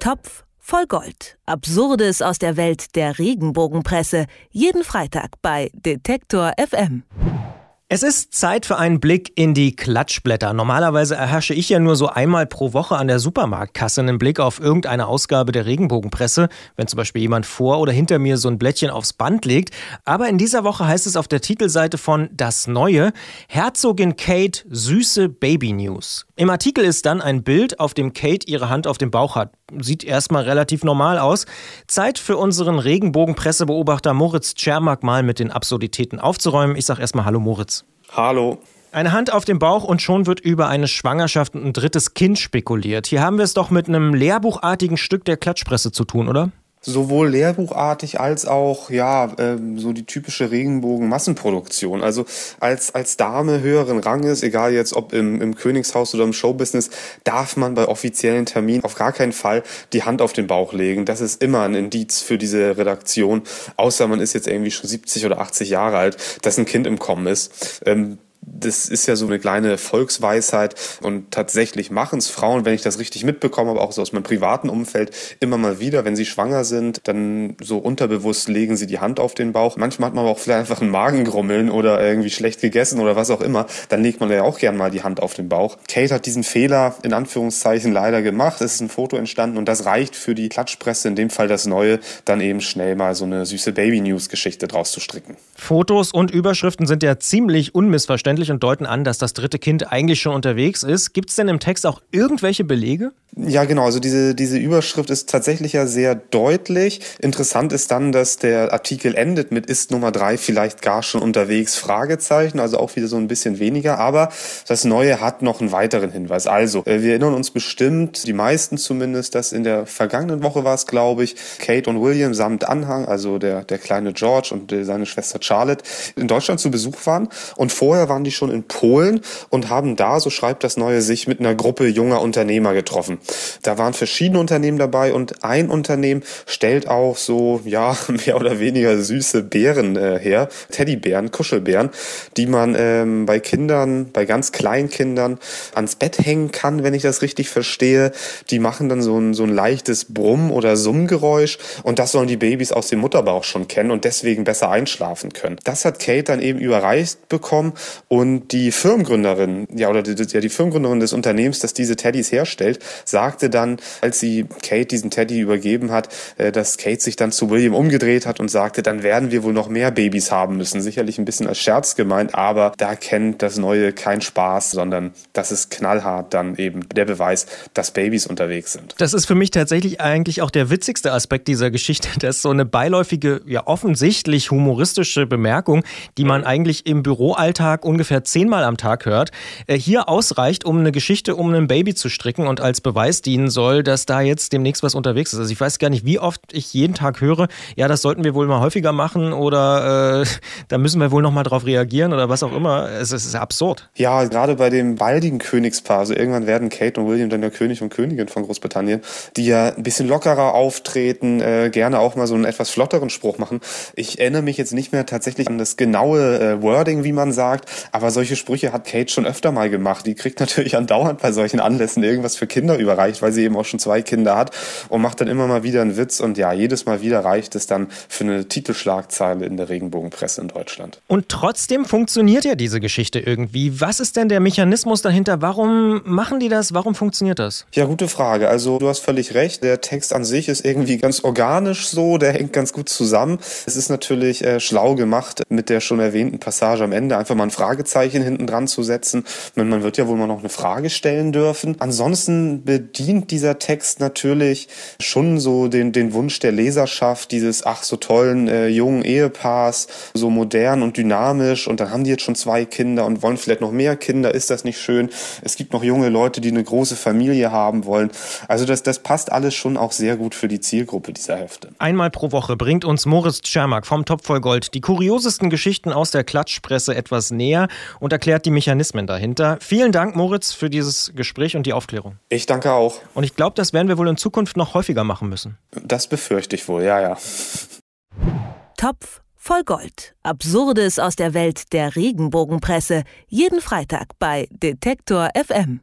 Topf voll Gold. Absurdes aus der Welt der Regenbogenpresse. Jeden Freitag bei Detektor FM. Es ist Zeit für einen Blick in die Klatschblätter. Normalerweise erhasche ich ja nur so einmal pro Woche an der Supermarktkasse einen Blick auf irgendeine Ausgabe der Regenbogenpresse, wenn zum Beispiel jemand vor oder hinter mir so ein Blättchen aufs Band legt. Aber in dieser Woche heißt es auf der Titelseite von Das Neue, Herzogin Kate süße Baby News. Im Artikel ist dann ein Bild, auf dem Kate ihre Hand auf dem Bauch hat. Sieht erstmal relativ normal aus. Zeit für unseren Regenbogenpressebeobachter Moritz Tschermak mal mit den Absurditäten aufzuräumen. Ich sag erstmal Hallo Moritz. Hallo. Eine Hand auf dem Bauch und schon wird über eine Schwangerschaft und ein drittes Kind spekuliert. Hier haben wir es doch mit einem lehrbuchartigen Stück der Klatschpresse zu tun, oder? Sowohl lehrbuchartig als auch, ja, ähm, so die typische Regenbogen-Massenproduktion. Also als, als Dame höheren Ranges, egal jetzt ob im, im Königshaus oder im Showbusiness, darf man bei offiziellen Terminen auf gar keinen Fall die Hand auf den Bauch legen. Das ist immer ein Indiz für diese Redaktion, außer man ist jetzt irgendwie schon 70 oder 80 Jahre alt, dass ein Kind im Kommen ist. Ähm, das ist ja so eine kleine Volksweisheit und tatsächlich machen es Frauen, wenn ich das richtig mitbekomme, aber auch so aus meinem privaten Umfeld, immer mal wieder, wenn sie schwanger sind, dann so unterbewusst legen sie die Hand auf den Bauch. Manchmal hat man aber auch vielleicht einfach einen Magengrummeln oder irgendwie schlecht gegessen oder was auch immer. Dann legt man ja auch gern mal die Hand auf den Bauch. Kate hat diesen Fehler in Anführungszeichen leider gemacht. Es ist ein Foto entstanden und das reicht für die Klatschpresse, in dem Fall das Neue, dann eben schnell mal so eine süße Baby-News-Geschichte draus zu stricken. Fotos und Überschriften sind ja ziemlich unmissverständlich verständlich und deuten an, dass das dritte Kind eigentlich schon unterwegs ist. Gibt es denn im Text auch irgendwelche Belege? Ja, genau. Also diese, diese Überschrift ist tatsächlich ja sehr deutlich. Interessant ist dann, dass der Artikel endet mit ist Nummer drei vielleicht gar schon unterwegs? Fragezeichen. Also auch wieder so ein bisschen weniger. Aber das Neue hat noch einen weiteren Hinweis. Also, äh, wir erinnern uns bestimmt, die meisten zumindest, dass in der vergangenen Woche war es, glaube ich, Kate und William samt Anhang, also der, der kleine George und seine Schwester Charlotte, in Deutschland zu Besuch waren. Und vorher waren die schon in Polen und haben da, so schreibt das Neue, sich mit einer Gruppe junger Unternehmer getroffen. Da waren verschiedene Unternehmen dabei und ein Unternehmen stellt auch so, ja, mehr oder weniger süße Bären äh, her, Teddybären, Kuschelbären, die man ähm, bei Kindern, bei ganz kleinen Kindern ans Bett hängen kann, wenn ich das richtig verstehe. Die machen dann so ein, so ein leichtes Brumm- oder Summgeräusch und das sollen die Babys aus dem Mutterbauch schon kennen und deswegen besser einschlafen können. Das hat Kate dann eben überreicht bekommen und die Firmengründerin, ja, oder die, die Firmengründerin des Unternehmens, das diese Teddys herstellt, sagte dann, als sie Kate diesen Teddy übergeben hat, äh, dass Kate sich dann zu William umgedreht hat und sagte, dann werden wir wohl noch mehr Babys haben müssen. Sicherlich ein bisschen als Scherz gemeint, aber da kennt das Neue kein Spaß, sondern das ist knallhart dann eben der Beweis, dass Babys unterwegs sind. Das ist für mich tatsächlich eigentlich auch der witzigste Aspekt dieser Geschichte, dass so eine beiläufige, ja offensichtlich humoristische Bemerkung, die man eigentlich im Büroalltag ungefähr zehnmal am Tag hört, äh, hier ausreicht, um eine Geschichte um ein Baby zu stricken und als Beweis Beweis dienen soll, dass da jetzt demnächst was unterwegs ist. Also ich weiß gar nicht, wie oft ich jeden Tag höre, ja, das sollten wir wohl mal häufiger machen oder äh, da müssen wir wohl noch mal drauf reagieren oder was auch immer. Es, es ist absurd. Ja, gerade bei dem baldigen Königspaar, also irgendwann werden Kate und William dann der König und Königin von Großbritannien, die ja ein bisschen lockerer auftreten, äh, gerne auch mal so einen etwas flotteren Spruch machen. Ich erinnere mich jetzt nicht mehr tatsächlich an das genaue äh, Wording, wie man sagt, aber solche Sprüche hat Kate schon öfter mal gemacht. Die kriegt natürlich andauernd bei solchen Anlässen irgendwas für Kinder über überreicht, weil sie eben auch schon zwei Kinder hat und macht dann immer mal wieder einen Witz und ja, jedes Mal wieder reicht es dann für eine Titelschlagzeile in der Regenbogenpresse in Deutschland. Und trotzdem funktioniert ja diese Geschichte irgendwie. Was ist denn der Mechanismus dahinter? Warum machen die das? Warum funktioniert das? Ja, gute Frage. Also du hast völlig recht. Der Text an sich ist irgendwie ganz organisch so, der hängt ganz gut zusammen. Es ist natürlich äh, schlau gemacht, mit der schon erwähnten Passage am Ende einfach mal ein Fragezeichen hinten dran zu setzen. Man wird ja wohl mal noch eine Frage stellen dürfen. Ansonsten bedient dieser Text natürlich schon so den, den Wunsch der Leserschaft, dieses ach so tollen äh, jungen Ehepaars, so modern und dynamisch und dann haben die jetzt schon zwei Kinder und wollen vielleicht noch mehr Kinder, ist das nicht schön? Es gibt noch junge Leute, die eine große Familie haben wollen. Also das, das passt alles schon auch sehr gut für die Zielgruppe dieser Hefte. Einmal pro Woche bringt uns Moritz Tschermak vom Topf voll Gold die kuriosesten Geschichten aus der Klatschpresse etwas näher und erklärt die Mechanismen dahinter. Vielen Dank, Moritz, für dieses Gespräch und die Aufklärung. Ich danke Auch. Und ich glaube, das werden wir wohl in Zukunft noch häufiger machen müssen. Das befürchte ich wohl, ja, ja. Topf voll Gold. Absurdes aus der Welt der Regenbogenpresse. Jeden Freitag bei Detektor FM.